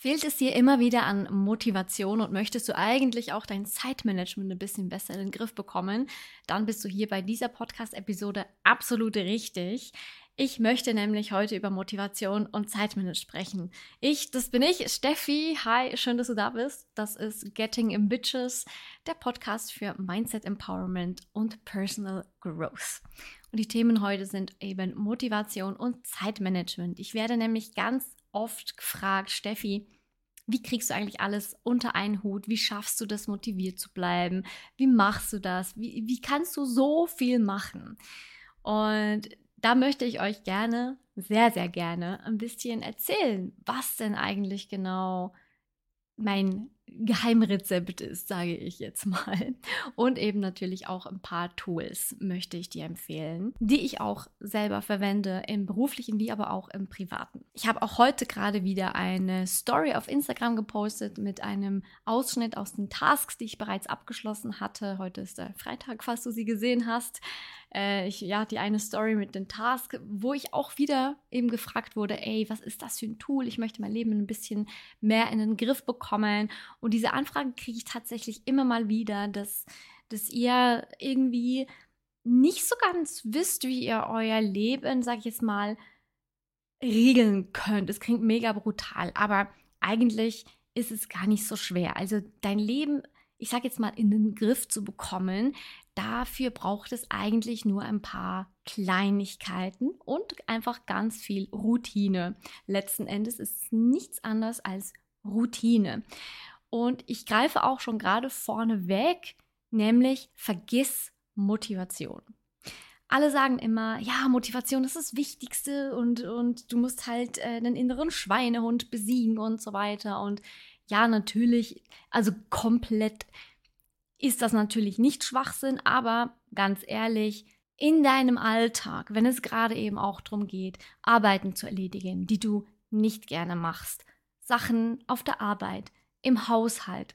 Fehlt es dir immer wieder an Motivation und möchtest du eigentlich auch dein Zeitmanagement ein bisschen besser in den Griff bekommen, dann bist du hier bei dieser Podcast-Episode absolut richtig. Ich möchte nämlich heute über Motivation und Zeitmanagement sprechen. Ich, das bin ich, Steffi. Hi, schön, dass du da bist. Das ist Getting in Bitches, der Podcast für Mindset Empowerment und Personal Growth. Und die Themen heute sind eben Motivation und Zeitmanagement. Ich werde nämlich ganz oft gefragt, Steffi, wie kriegst du eigentlich alles unter einen Hut? Wie schaffst du das, motiviert zu bleiben? Wie machst du das? Wie, wie kannst du so viel machen? Und da möchte ich euch gerne, sehr, sehr gerne, ein bisschen erzählen, was denn eigentlich genau mein Geheimrezept ist, sage ich jetzt mal. Und eben natürlich auch ein paar Tools möchte ich dir empfehlen, die ich auch selber verwende, im beruflichen wie aber auch im privaten. Ich habe auch heute gerade wieder eine Story auf Instagram gepostet mit einem Ausschnitt aus den Tasks, die ich bereits abgeschlossen hatte. Heute ist der Freitag, falls du sie gesehen hast. Äh, ich, ja, die eine Story mit den Tasks, wo ich auch wieder eben gefragt wurde, ey, was ist das für ein Tool? Ich möchte mein Leben ein bisschen mehr in den Griff bekommen. Und diese Anfragen kriege ich tatsächlich immer mal wieder, dass, dass ihr irgendwie nicht so ganz wisst, wie ihr euer Leben, sag ich jetzt mal, regeln könnt. Es klingt mega brutal, aber eigentlich ist es gar nicht so schwer. Also dein Leben, ich sag jetzt mal, in den Griff zu bekommen, dafür braucht es eigentlich nur ein paar Kleinigkeiten und einfach ganz viel Routine. Letzten Endes ist es nichts anderes als Routine. Und ich greife auch schon gerade vorne weg, nämlich vergiss Motivation. Alle sagen immer, ja, Motivation ist das Wichtigste und, und du musst halt äh, den inneren Schweinehund besiegen und so weiter. Und ja, natürlich, also komplett ist das natürlich nicht Schwachsinn, aber ganz ehrlich, in deinem Alltag, wenn es gerade eben auch darum geht, Arbeiten zu erledigen, die du nicht gerne machst, Sachen auf der Arbeit, im Haushalt,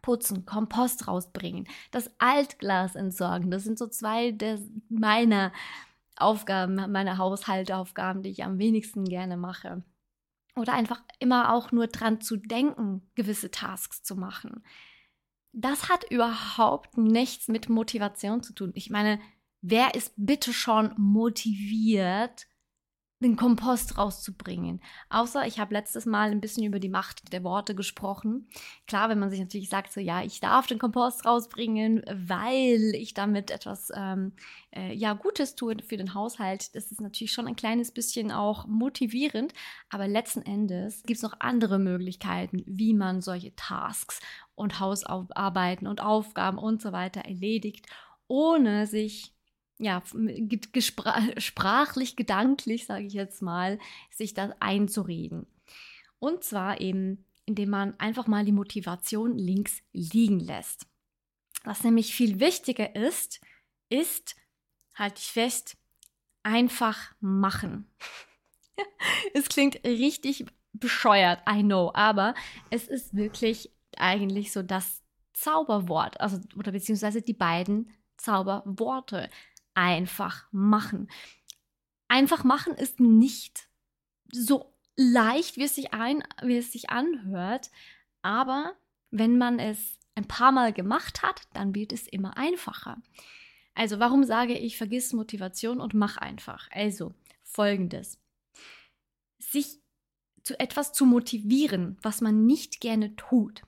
putzen, Kompost rausbringen, das Altglas entsorgen, das sind so zwei der, meiner Aufgaben, meine Haushaltaufgaben, die ich am wenigsten gerne mache. Oder einfach immer auch nur dran zu denken, gewisse Tasks zu machen das hat überhaupt nichts mit Motivation zu tun. Ich meine, wer ist bitte schon motiviert, den Kompost rauszubringen. Außer ich habe letztes Mal ein bisschen über die Macht der Worte gesprochen. Klar, wenn man sich natürlich sagt, so ja, ich darf den Kompost rausbringen, weil ich damit etwas ähm, äh, ja Gutes tue für den Haushalt, das ist natürlich schon ein kleines bisschen auch motivierend. Aber letzten Endes gibt es noch andere Möglichkeiten, wie man solche Tasks und Hausarbeiten und Aufgaben und so weiter erledigt, ohne sich ja, sprachlich, gedanklich, sage ich jetzt mal, sich das einzureden. Und zwar eben, indem man einfach mal die Motivation links liegen lässt. Was nämlich viel wichtiger ist, ist, halte ich fest, einfach machen. es klingt richtig bescheuert, I know, aber es ist wirklich eigentlich so das Zauberwort, also oder beziehungsweise die beiden Zauberworte einfach machen. Einfach machen ist nicht so leicht, wie es sich, ein, wie es sich anhört, aber wenn man es ein paar Mal gemacht hat, dann wird es immer einfacher. Also warum sage ich, vergiss Motivation und mach einfach? Also folgendes. Sich zu etwas zu motivieren, was man nicht gerne tut.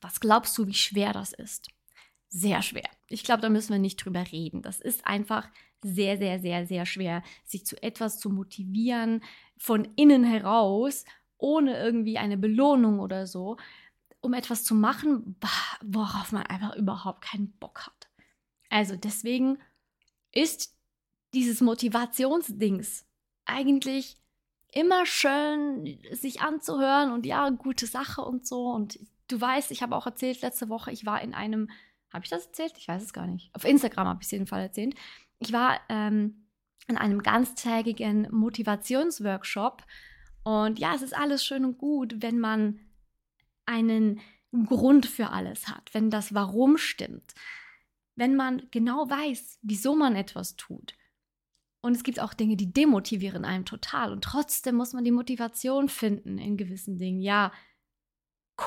Was glaubst du, wie schwer das ist? Sehr schwer. Ich glaube, da müssen wir nicht drüber reden. Das ist einfach sehr, sehr, sehr, sehr schwer, sich zu etwas zu motivieren von innen heraus, ohne irgendwie eine Belohnung oder so, um etwas zu machen, worauf man einfach überhaupt keinen Bock hat. Also deswegen ist dieses Motivationsdings eigentlich immer schön, sich anzuhören und ja, gute Sache und so. Und du weißt, ich habe auch erzählt letzte Woche, ich war in einem habe ich das erzählt? Ich weiß es gar nicht. Auf Instagram habe ich es jedenfalls erzählt. Ich war ähm, in einem ganztägigen Motivationsworkshop und ja, es ist alles schön und gut, wenn man einen Grund für alles hat, wenn das Warum stimmt, wenn man genau weiß, wieso man etwas tut. Und es gibt auch Dinge, die demotivieren einem total. Und trotzdem muss man die Motivation finden in gewissen Dingen. Ja,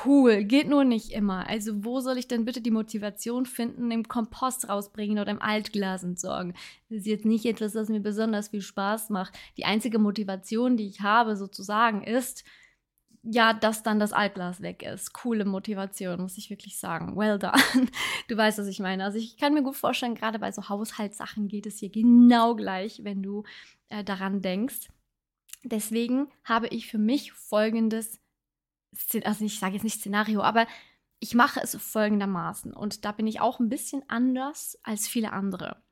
cool, geht nur nicht immer. Also wo soll ich denn bitte die Motivation finden, im Kompost rausbringen oder im Altglas entsorgen? Das ist jetzt nicht etwas, das mir besonders viel Spaß macht. Die einzige Motivation, die ich habe sozusagen, ist, ja, dass dann das Altglas weg ist. Coole Motivation, muss ich wirklich sagen. Well done. Du weißt, was ich meine. Also ich kann mir gut vorstellen, gerade bei so Haushaltssachen geht es hier genau gleich, wenn du äh, daran denkst. Deswegen habe ich für mich folgendes, also ich sage jetzt nicht Szenario, aber ich mache es folgendermaßen und da bin ich auch ein bisschen anders als viele andere.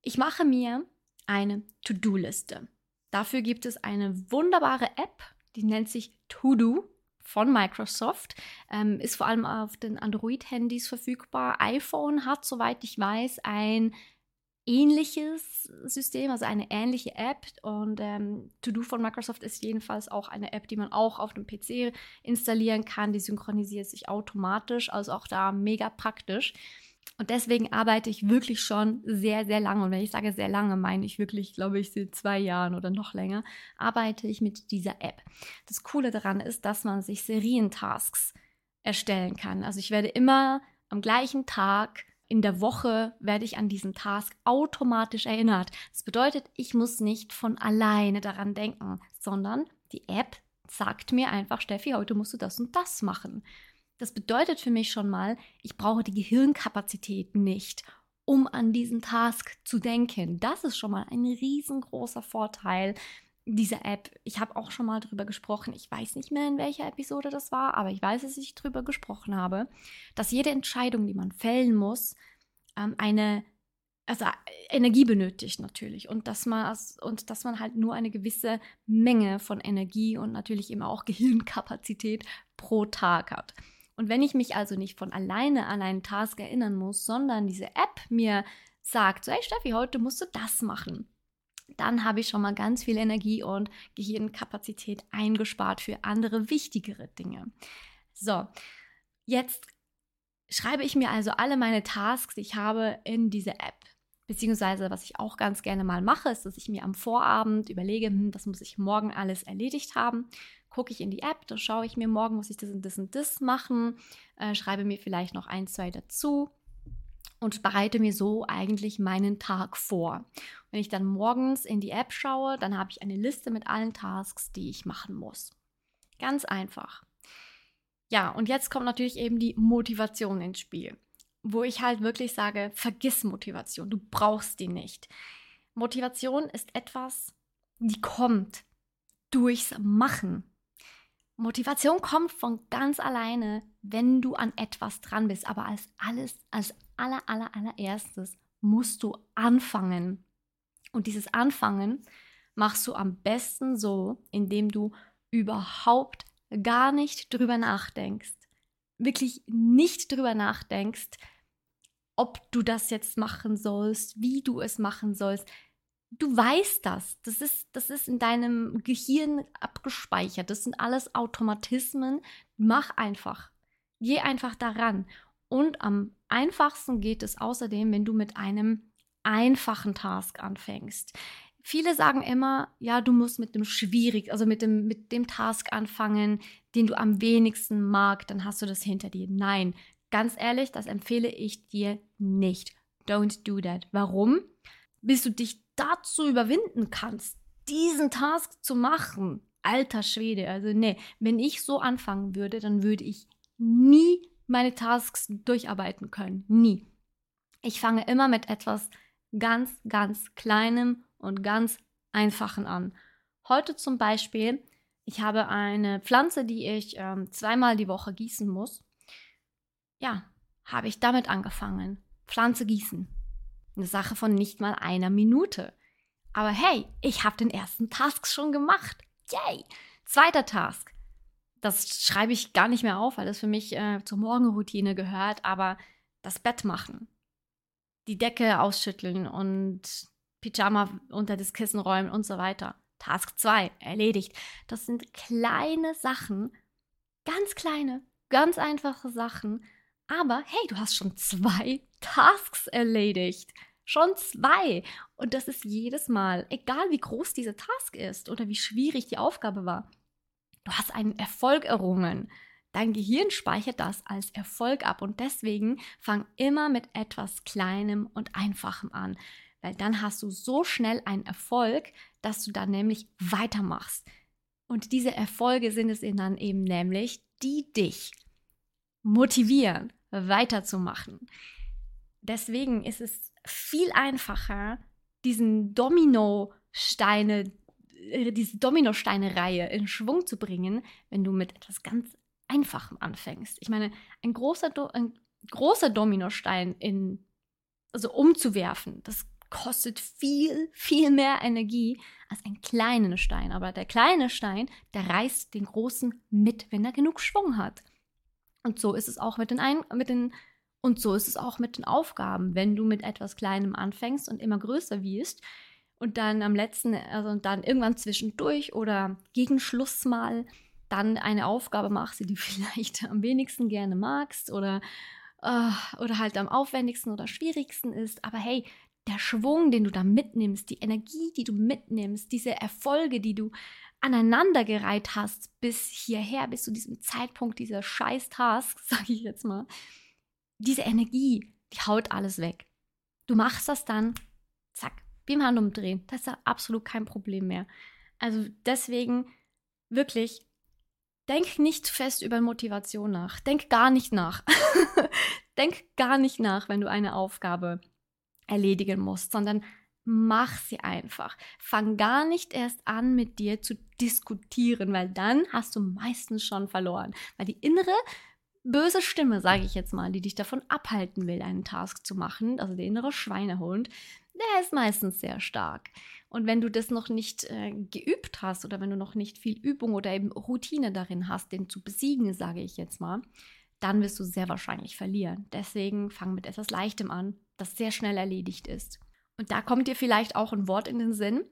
Ich mache mir eine To-Do-Liste. Dafür gibt es eine wunderbare App, die nennt sich To-Do von Microsoft. Ähm, ist vor allem auf den Android-Handys verfügbar. iPhone hat, soweit ich weiß, ein ähnliches System, also eine ähnliche App. Und ähm, To-Do von Microsoft ist jedenfalls auch eine App, die man auch auf dem PC installieren kann. Die synchronisiert sich automatisch, also auch da mega praktisch. Und deswegen arbeite ich wirklich schon sehr, sehr lange. Und wenn ich sage sehr lange, meine ich wirklich, glaube ich, seit zwei Jahren oder noch länger, arbeite ich mit dieser App. Das Coole daran ist, dass man sich Serientasks erstellen kann. Also ich werde immer am gleichen Tag in der Woche werde ich an diesen Task automatisch erinnert. Das bedeutet, ich muss nicht von alleine daran denken, sondern die App sagt mir einfach, Steffi, heute musst du das und das machen. Das bedeutet für mich schon mal, ich brauche die Gehirnkapazität nicht, um an diesen Task zu denken. Das ist schon mal ein riesengroßer Vorteil dieser App. Ich habe auch schon mal drüber gesprochen. Ich weiß nicht mehr, in welcher Episode das war, aber ich weiß, dass ich drüber gesprochen habe, dass jede Entscheidung, die man fällen muss, ähm, eine also Energie benötigt natürlich und dass man und dass man halt nur eine gewisse Menge von Energie und natürlich immer auch Gehirnkapazität pro Tag hat. Und wenn ich mich also nicht von alleine an einen Task erinnern muss, sondern diese App mir sagt, so, hey Steffi, heute musst du das machen, dann habe ich schon mal ganz viel Energie und Gehirnkapazität eingespart für andere wichtigere Dinge. So, jetzt schreibe ich mir also alle meine Tasks, die ich habe, in diese App. Beziehungsweise, was ich auch ganz gerne mal mache, ist, dass ich mir am Vorabend überlege, hm, das muss ich morgen alles erledigt haben gucke ich in die App, da schaue ich mir morgen, muss ich das und das und das machen, äh, schreibe mir vielleicht noch ein, zwei dazu und bereite mir so eigentlich meinen Tag vor. Wenn ich dann morgens in die App schaue, dann habe ich eine Liste mit allen Tasks, die ich machen muss. Ganz einfach. Ja, und jetzt kommt natürlich eben die Motivation ins Spiel, wo ich halt wirklich sage, vergiss Motivation, du brauchst die nicht. Motivation ist etwas, die kommt durchs Machen. Motivation kommt von ganz alleine, wenn du an etwas dran bist. Aber als alles, als aller, aller, allererstes musst du anfangen. Und dieses Anfangen machst du am besten so, indem du überhaupt gar nicht drüber nachdenkst. Wirklich nicht drüber nachdenkst, ob du das jetzt machen sollst, wie du es machen sollst du weißt das. Das ist, das ist in deinem Gehirn abgespeichert. Das sind alles Automatismen. Mach einfach. Geh einfach daran. Und am einfachsten geht es außerdem, wenn du mit einem einfachen Task anfängst. Viele sagen immer, ja, du musst mit dem schwierig, also mit dem, mit dem Task anfangen, den du am wenigsten magst, dann hast du das hinter dir. Nein, ganz ehrlich, das empfehle ich dir nicht. Don't do that. Warum? Bis du dich dazu überwinden kannst, diesen Task zu machen, alter Schwede, also nee, wenn ich so anfangen würde, dann würde ich nie meine Tasks durcharbeiten können. Nie. Ich fange immer mit etwas ganz, ganz Kleinem und ganz Einfachen an. Heute zum Beispiel, ich habe eine Pflanze, die ich ähm, zweimal die Woche gießen muss. Ja, habe ich damit angefangen. Pflanze gießen. Eine Sache von nicht mal einer Minute. Aber hey, ich habe den ersten Task schon gemacht. Yay! Zweiter Task. Das schreibe ich gar nicht mehr auf, weil das für mich äh, zur Morgenroutine gehört, aber das Bett machen. Die Decke ausschütteln und Pyjama unter das Kissen räumen und so weiter. Task 2, erledigt. Das sind kleine Sachen, ganz kleine, ganz einfache Sachen. Aber hey, du hast schon zwei Tasks erledigt. Schon zwei. Und das ist jedes Mal, egal wie groß diese Task ist oder wie schwierig die Aufgabe war. Du hast einen Erfolg errungen. Dein Gehirn speichert das als Erfolg ab und deswegen fang immer mit etwas Kleinem und Einfachem an, weil dann hast du so schnell einen Erfolg, dass du dann nämlich weitermachst. Und diese Erfolge sind es dann eben nämlich, die dich motivieren, weiterzumachen. Deswegen ist es viel einfacher, diesen Dominosteine, diese Dominosteine-Reihe in Schwung zu bringen, wenn du mit etwas ganz Einfachem anfängst. Ich meine, ein großer, Do ein großer Dominostein in, also umzuwerfen, das kostet viel, viel mehr Energie als ein kleiner Stein. Aber der kleine Stein, der reißt den großen mit, wenn er genug Schwung hat. Und so ist es auch mit den, Ein mit den und so ist es auch mit den Aufgaben. Wenn du mit etwas Kleinem anfängst und immer größer wirst und dann am letzten, also dann irgendwann zwischendurch oder gegen Schluss mal dann eine Aufgabe machst, die du vielleicht am wenigsten gerne magst oder, äh, oder halt am aufwendigsten oder schwierigsten ist. Aber hey, der Schwung, den du da mitnimmst, die Energie, die du mitnimmst, diese Erfolge, die du aneinandergereiht hast bis hierher, bis zu diesem Zeitpunkt dieser Scheiß-Task, sage ich jetzt mal, diese Energie, die haut alles weg. Du machst das dann, zack, wie im Handumdrehen. Das ist ja absolut kein Problem mehr. Also deswegen wirklich, denk nicht fest über Motivation nach. Denk gar nicht nach. denk gar nicht nach, wenn du eine Aufgabe erledigen musst, sondern mach sie einfach. Fang gar nicht erst an, mit dir zu diskutieren, weil dann hast du meistens schon verloren. Weil die innere böse Stimme, sage ich jetzt mal, die dich davon abhalten will, einen Task zu machen, also der innere Schweinehund, der ist meistens sehr stark. Und wenn du das noch nicht äh, geübt hast oder wenn du noch nicht viel Übung oder eben Routine darin hast, den zu besiegen, sage ich jetzt mal, dann wirst du sehr wahrscheinlich verlieren. Deswegen fang mit etwas Leichtem an, das sehr schnell erledigt ist. Und da kommt dir vielleicht auch ein Wort in den Sinn,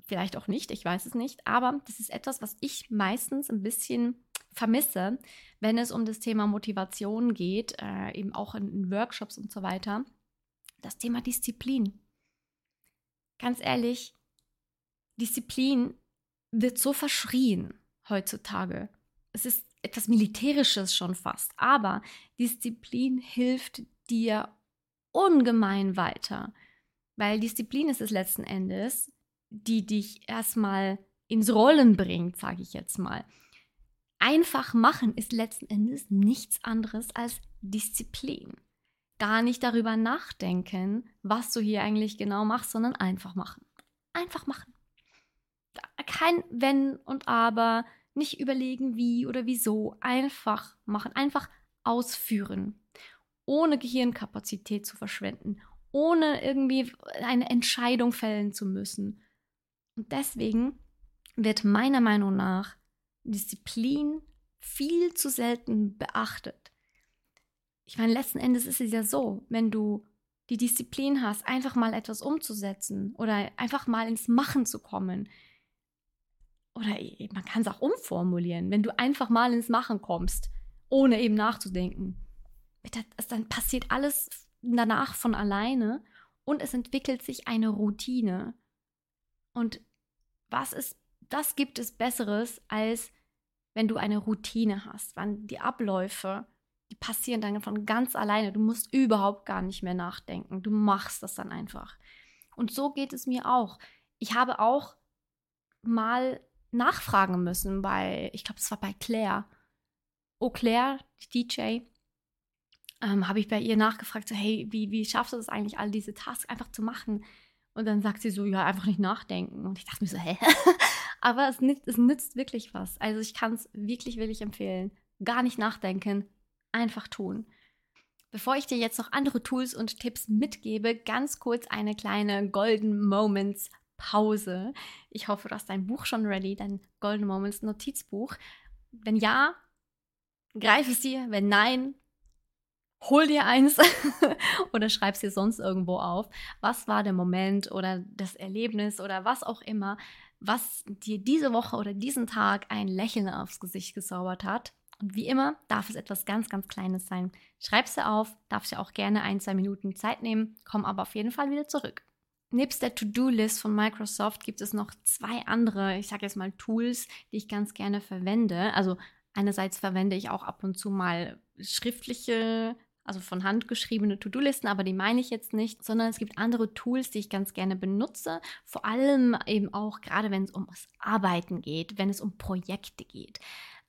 vielleicht auch nicht, ich weiß es nicht, aber das ist etwas, was ich meistens ein bisschen vermisse, wenn es um das Thema Motivation geht, äh, eben auch in, in Workshops und so weiter. Das Thema Disziplin. Ganz ehrlich, Disziplin wird so verschrien heutzutage. Es ist etwas Militärisches schon fast, aber Disziplin hilft dir ungemein weiter, weil Disziplin ist es letzten Endes, die dich erstmal ins Rollen bringt, sage ich jetzt mal einfach machen ist letzten Endes nichts anderes als Disziplin. Gar nicht darüber nachdenken, was du hier eigentlich genau machst, sondern einfach machen. Einfach machen. Kein Wenn und Aber, nicht überlegen, wie oder wieso. Einfach machen, einfach ausführen. Ohne Gehirnkapazität zu verschwenden, ohne irgendwie eine Entscheidung fällen zu müssen. Und deswegen wird meiner Meinung nach Disziplin viel zu selten beachtet. Ich meine, letzten Endes ist es ja so, wenn du die Disziplin hast, einfach mal etwas umzusetzen oder einfach mal ins Machen zu kommen. Oder man kann es auch umformulieren, wenn du einfach mal ins Machen kommst, ohne eben nachzudenken. Dann passiert alles danach von alleine und es entwickelt sich eine Routine. Und was ist das gibt es Besseres, als wenn du eine Routine hast, wann die Abläufe, die passieren dann von ganz alleine. Du musst überhaupt gar nicht mehr nachdenken. Du machst das dann einfach. Und so geht es mir auch. Ich habe auch mal nachfragen müssen bei, ich glaube, es war bei Claire. Oh, Claire, die DJ, ähm, habe ich bei ihr nachgefragt, so, hey, wie, wie schaffst du das eigentlich, all diese Tasks einfach zu machen? Und dann sagt sie so, ja, einfach nicht nachdenken. Und ich dachte mir so, hä? Aber es nützt, es nützt wirklich was. Also ich kann es wirklich, wirklich empfehlen. Gar nicht nachdenken, einfach tun. Bevor ich dir jetzt noch andere Tools und Tipps mitgebe, ganz kurz eine kleine Golden Moments Pause. Ich hoffe, du hast dein Buch schon ready, dein Golden Moments Notizbuch. Wenn ja, greif es dir. Wenn nein, hol dir eins oder schreib es dir sonst irgendwo auf. Was war der Moment oder das Erlebnis oder was auch immer, was dir diese Woche oder diesen Tag ein Lächeln aufs Gesicht gezaubert hat. Und wie immer darf es etwas ganz, ganz Kleines sein. Schreib sie auf, darfst ja auch gerne ein, zwei Minuten Zeit nehmen, komm aber auf jeden Fall wieder zurück. Nebst der To-Do-List von Microsoft gibt es noch zwei andere, ich sage jetzt mal Tools, die ich ganz gerne verwende. Also einerseits verwende ich auch ab und zu mal schriftliche also von Hand geschriebene To-Do-Listen, aber die meine ich jetzt nicht, sondern es gibt andere Tools, die ich ganz gerne benutze, vor allem eben auch gerade wenn es um Arbeiten geht, wenn es um Projekte geht.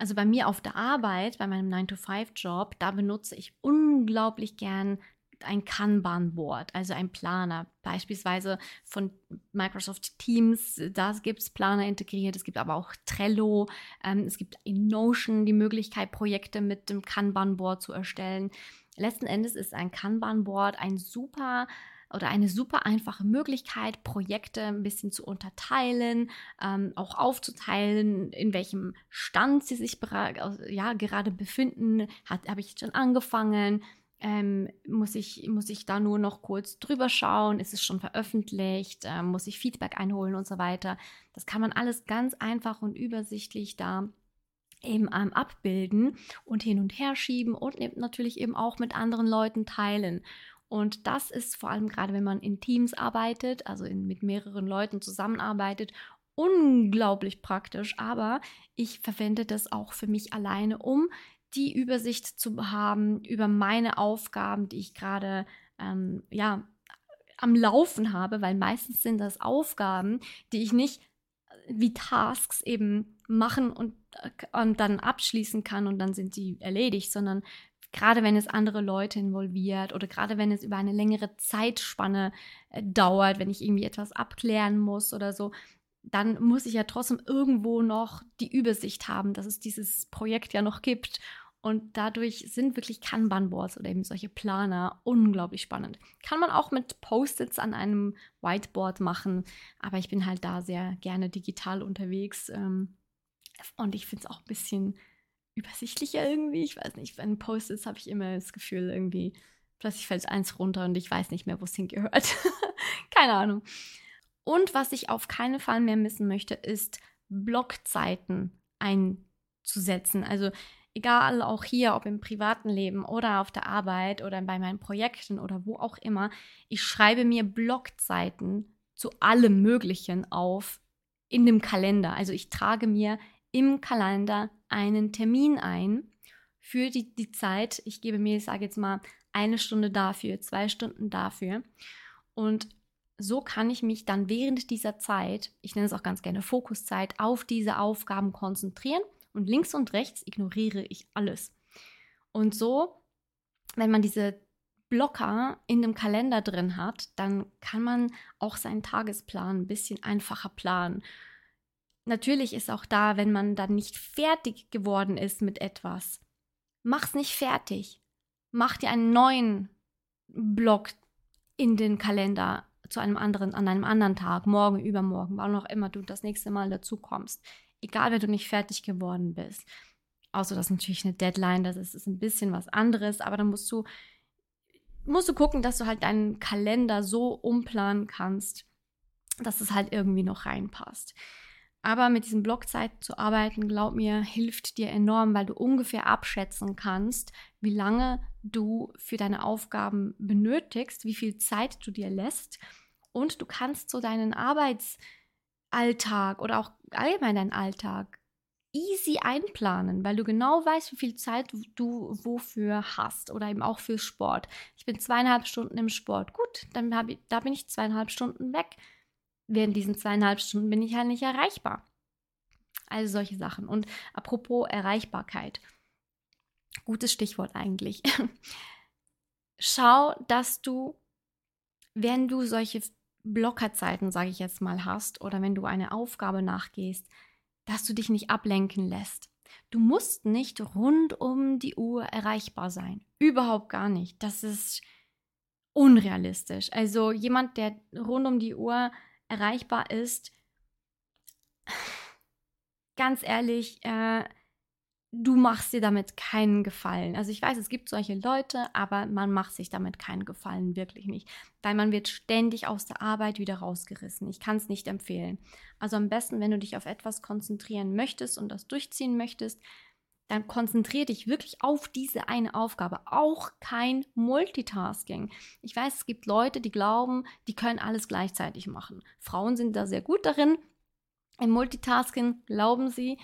Also bei mir auf der Arbeit, bei meinem 9-to-5-Job, da benutze ich unglaublich gern ein Kanban-Board, also ein Planer, beispielsweise von Microsoft Teams, da gibt es Planer integriert, es gibt aber auch Trello, ähm, es gibt in Notion die Möglichkeit, Projekte mit dem Kanban-Board zu erstellen. Letzten Endes ist ein Kanban-Board ein super oder eine super einfache Möglichkeit, Projekte ein bisschen zu unterteilen, ähm, auch aufzuteilen, in welchem Stand sie sich ja, gerade befinden. Habe ich schon angefangen? Ähm, muss, ich, muss ich da nur noch kurz drüber schauen? Ist es schon veröffentlicht? Ähm, muss ich Feedback einholen und so weiter? Das kann man alles ganz einfach und übersichtlich da eben ähm, abbilden und hin und her schieben und natürlich eben auch mit anderen Leuten teilen. Und das ist vor allem gerade, wenn man in Teams arbeitet, also in, mit mehreren Leuten zusammenarbeitet, unglaublich praktisch. Aber ich verwende das auch für mich alleine, um die Übersicht zu haben über meine Aufgaben, die ich gerade ähm, ja am Laufen habe, weil meistens sind das Aufgaben, die ich nicht wie Tasks eben machen und, und dann abschließen kann und dann sind die erledigt, sondern gerade wenn es andere Leute involviert oder gerade wenn es über eine längere Zeitspanne äh, dauert, wenn ich irgendwie etwas abklären muss oder so, dann muss ich ja trotzdem irgendwo noch die Übersicht haben, dass es dieses Projekt ja noch gibt und dadurch sind wirklich Kanban-Boards oder eben solche Planer unglaublich spannend. Kann man auch mit Post-its an einem Whiteboard machen, aber ich bin halt da sehr gerne digital unterwegs. Ähm, und ich finde es auch ein bisschen übersichtlicher irgendwie. Ich weiß nicht, den Post-its habe ich immer das Gefühl, irgendwie plötzlich fällt eins runter und ich weiß nicht mehr, wo es hingehört. Keine Ahnung. Und was ich auf keinen Fall mehr missen möchte, ist Blockzeiten einzusetzen. Also egal auch hier, ob im privaten Leben oder auf der Arbeit oder bei meinen Projekten oder wo auch immer, ich schreibe mir Blockzeiten zu allem Möglichen auf in dem Kalender. Also ich trage mir im Kalender einen Termin ein für die, die Zeit. Ich gebe mir, ich sage jetzt mal, eine Stunde dafür, zwei Stunden dafür. Und so kann ich mich dann während dieser Zeit, ich nenne es auch ganz gerne Fokuszeit, auf diese Aufgaben konzentrieren und links und rechts ignoriere ich alles. Und so, wenn man diese Blocker in dem Kalender drin hat, dann kann man auch seinen Tagesplan ein bisschen einfacher planen. Natürlich ist auch da, wenn man dann nicht fertig geworden ist mit etwas, mach's nicht fertig. Mach dir einen neuen Block in den Kalender zu einem anderen, an einem anderen Tag, morgen, übermorgen, wann auch immer du das nächste Mal dazu kommst egal wenn du nicht fertig geworden bist. Außer das ist natürlich eine Deadline, das ist, ist ein bisschen was anderes, aber dann musst du, musst du gucken, dass du halt deinen Kalender so umplanen kannst, dass es halt irgendwie noch reinpasst. Aber mit diesen Blockzeiten zu arbeiten, glaub mir, hilft dir enorm, weil du ungefähr abschätzen kannst, wie lange du für deine Aufgaben benötigst, wie viel Zeit du dir lässt. Und du kannst so deinen Arbeits- Alltag oder auch allgemein deinen Alltag easy einplanen, weil du genau weißt, wie viel Zeit du wofür hast oder eben auch für Sport. Ich bin zweieinhalb Stunden im Sport. Gut, dann ich, da bin ich zweieinhalb Stunden weg. Während diesen zweieinhalb Stunden bin ich halt nicht erreichbar. Also solche Sachen. Und apropos Erreichbarkeit. Gutes Stichwort eigentlich. Schau, dass du, wenn du solche Blockerzeiten, sage ich jetzt mal, hast oder wenn du eine Aufgabe nachgehst, dass du dich nicht ablenken lässt. Du musst nicht rund um die Uhr erreichbar sein. Überhaupt gar nicht. Das ist unrealistisch. Also jemand, der rund um die Uhr erreichbar ist, ganz ehrlich, äh, du machst dir damit keinen Gefallen. Also ich weiß, es gibt solche Leute, aber man macht sich damit keinen Gefallen, wirklich nicht. Weil man wird ständig aus der Arbeit wieder rausgerissen. Ich kann es nicht empfehlen. Also am besten, wenn du dich auf etwas konzentrieren möchtest und das durchziehen möchtest, dann konzentriere dich wirklich auf diese eine Aufgabe. Auch kein Multitasking. Ich weiß, es gibt Leute, die glauben, die können alles gleichzeitig machen. Frauen sind da sehr gut darin. Im Multitasking glauben sie,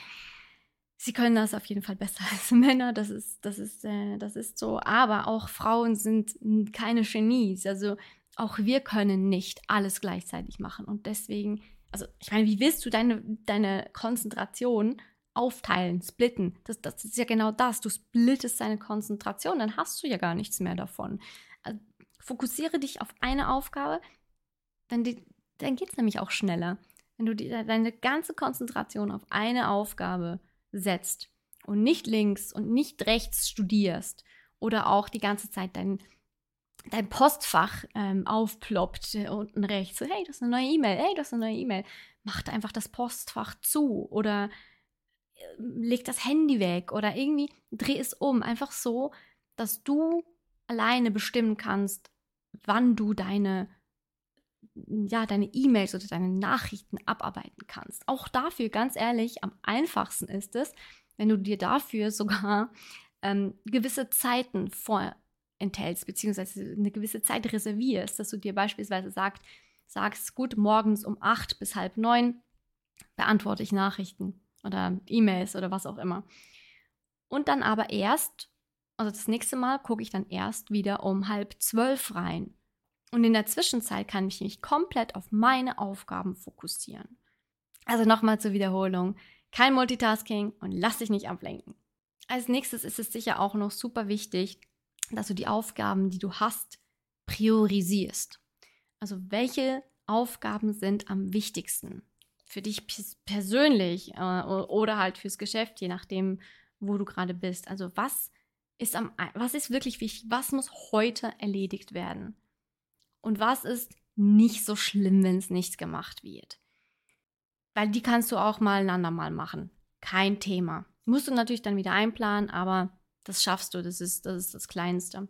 sie können das auf jeden Fall besser als Männer. Das ist, das ist, äh, das ist so. Aber auch Frauen sind keine Genies. Also auch wir können nicht alles gleichzeitig machen. Und deswegen, also ich meine, wie willst du deine, deine Konzentration aufteilen, splitten? Das, das ist ja genau das. Du splittest deine Konzentration, dann hast du ja gar nichts mehr davon. Also, fokussiere dich auf eine Aufgabe, dann, dann geht es nämlich auch schneller. Wenn du die, deine ganze Konzentration auf eine Aufgabe setzt und nicht links und nicht rechts studierst oder auch die ganze Zeit dein dein Postfach ähm, aufploppt äh, unten rechts. So, hey, das ist eine neue E-Mail, hey, das ist eine neue E-Mail. Mach da einfach das Postfach zu oder leg das Handy weg oder irgendwie dreh es um. Einfach so, dass du alleine bestimmen kannst, wann du deine ja, deine E-Mails oder deine Nachrichten abarbeiten kannst. Auch dafür, ganz ehrlich, am einfachsten ist es, wenn du dir dafür sogar ähm, gewisse Zeiten vor, enthältst, beziehungsweise eine gewisse Zeit reservierst, dass du dir beispielsweise sagst, sagst, gut, morgens um acht bis halb neun beantworte ich Nachrichten oder E-Mails oder was auch immer. Und dann aber erst, also das nächste Mal gucke ich dann erst wieder um halb zwölf rein. Und in der Zwischenzeit kann ich mich komplett auf meine Aufgaben fokussieren. Also nochmal zur Wiederholung. Kein Multitasking und lass dich nicht ablenken. Als nächstes ist es sicher auch noch super wichtig, dass du die Aufgaben, die du hast, priorisierst. Also welche Aufgaben sind am wichtigsten für dich persönlich äh, oder halt fürs Geschäft, je nachdem, wo du gerade bist. Also was ist am, was ist wirklich wichtig? Was muss heute erledigt werden? Und was ist nicht so schlimm, wenn es nicht gemacht wird? Weil die kannst du auch mal ein andermal machen. Kein Thema. Musst du natürlich dann wieder einplanen, aber das schaffst du, das ist, das ist das Kleinste.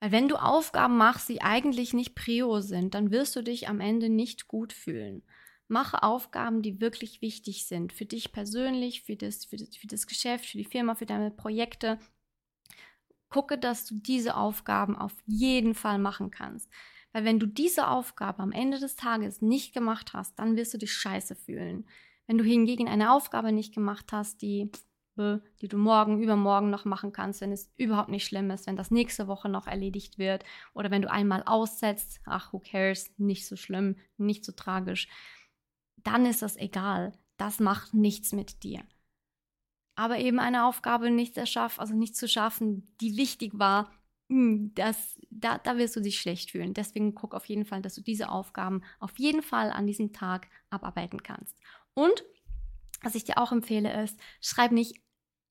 Weil wenn du Aufgaben machst, die eigentlich nicht Prio sind, dann wirst du dich am Ende nicht gut fühlen. Mache Aufgaben, die wirklich wichtig sind. Für dich persönlich, für das, für das, für das Geschäft, für die Firma, für deine Projekte. Gucke, dass du diese Aufgaben auf jeden Fall machen kannst. Weil wenn du diese Aufgabe am Ende des Tages nicht gemacht hast, dann wirst du dich scheiße fühlen. Wenn du hingegen eine Aufgabe nicht gemacht hast, die die du morgen, übermorgen noch machen kannst, wenn es überhaupt nicht schlimm ist, wenn das nächste Woche noch erledigt wird oder wenn du einmal aussetzt, ach, who cares, nicht so schlimm, nicht so tragisch, dann ist das egal. Das macht nichts mit dir. Aber eben eine Aufgabe nicht erschaffen, also nicht zu schaffen, die wichtig war, hm, das, da, da wirst du dich schlecht fühlen. Deswegen guck auf jeden Fall, dass du diese Aufgaben auf jeden Fall an diesem Tag abarbeiten kannst. Und was ich dir auch empfehle, ist, schreib nicht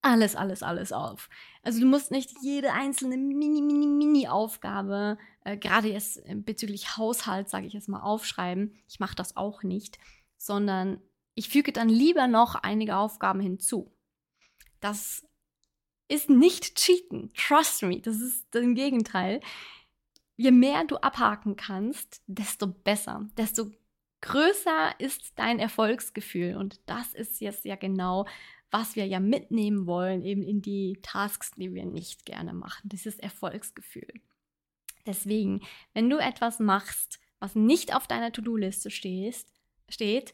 alles, alles, alles auf. Also du musst nicht jede einzelne mini, mini, mini Aufgabe, äh, gerade jetzt äh, bezüglich Haushalt, sage ich jetzt mal, aufschreiben. Ich mache das auch nicht, sondern ich füge dann lieber noch einige Aufgaben hinzu. Das ist nicht Cheaten, trust me, das ist im Gegenteil. Je mehr du abhaken kannst, desto besser, desto größer ist dein Erfolgsgefühl. Und das ist jetzt ja genau was wir ja mitnehmen wollen, eben in die Tasks, die wir nicht gerne machen, dieses Erfolgsgefühl. Deswegen, wenn du etwas machst, was nicht auf deiner To-Do-Liste steht, steht,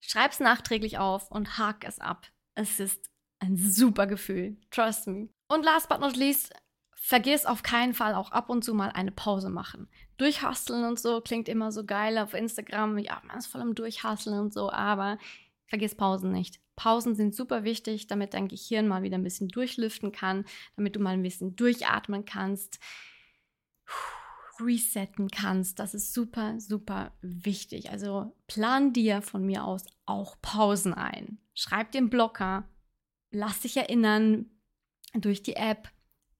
schreib es nachträglich auf und hak es ab. Es ist ein super Gefühl. Trust me. Und last but not least, vergiss auf keinen Fall auch ab und zu mal eine Pause machen. Durchhasteln und so klingt immer so geil auf Instagram. Ja, man ist voll am Durchhasteln und so, aber vergiss Pausen nicht. Pausen sind super wichtig, damit dein Gehirn mal wieder ein bisschen durchlüften kann, damit du mal ein bisschen durchatmen kannst, resetten kannst. Das ist super, super wichtig. Also plan dir von mir aus auch Pausen ein. Schreib den Blocker, lass dich erinnern durch die App.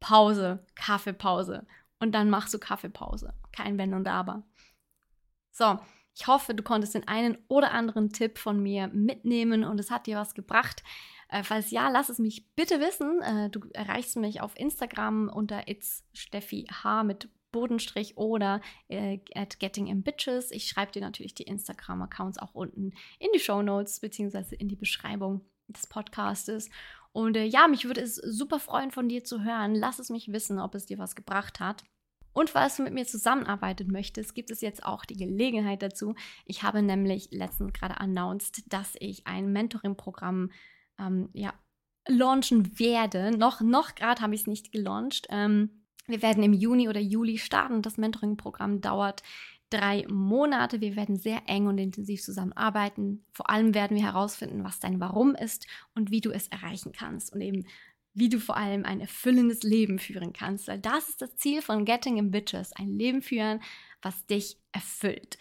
Pause, Kaffeepause. Und dann machst du Kaffeepause. Kein Wenn und Aber. So, ich hoffe, du konntest den einen oder anderen Tipp von mir mitnehmen und es hat dir was gebracht. Äh, falls ja, lass es mich bitte wissen. Äh, du erreichst mich auf Instagram unter itssteffih mit Bodenstrich oder äh, at gettingimbitches. Ich schreibe dir natürlich die Instagram-Accounts auch unten in die Show Notes beziehungsweise in die Beschreibung des Podcastes. Und äh, ja, mich würde es super freuen, von dir zu hören. Lass es mich wissen, ob es dir was gebracht hat. Und falls du mit mir zusammenarbeiten möchtest, gibt es jetzt auch die Gelegenheit dazu. Ich habe nämlich letztens gerade announced, dass ich ein Mentoring-Programm ähm, ja, launchen werde. Noch, noch gerade habe ich es nicht gelauncht. Ähm, wir werden im Juni oder Juli starten. Das Mentoring-Programm dauert drei Monate. Wir werden sehr eng und intensiv zusammenarbeiten. Vor allem werden wir herausfinden, was dein Warum ist und wie du es erreichen kannst. Und eben wie du vor allem ein erfüllendes Leben führen kannst. Weil das ist das Ziel von Getting in Bitches. Ein Leben führen, was dich erfüllt.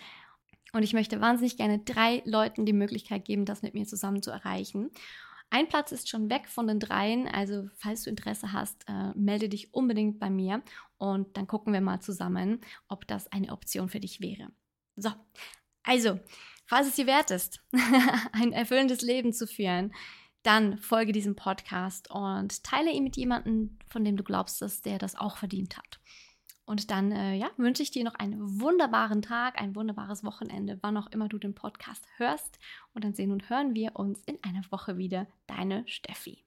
Und ich möchte wahnsinnig gerne drei Leuten die Möglichkeit geben, das mit mir zusammen zu erreichen. Ein Platz ist schon weg von den dreien, also falls du Interesse hast, äh, melde dich unbedingt bei mir und dann gucken wir mal zusammen, ob das eine Option für dich wäre. So, also, falls es dir wert ist, ein erfüllendes Leben zu führen, dann folge diesem Podcast und teile ihn mit jemandem, von dem du glaubst, dass der das auch verdient hat. Und dann äh, ja, wünsche ich dir noch einen wunderbaren Tag, ein wunderbares Wochenende, wann auch immer du den Podcast hörst. Und dann sehen und hören wir uns in einer Woche wieder. Deine Steffi.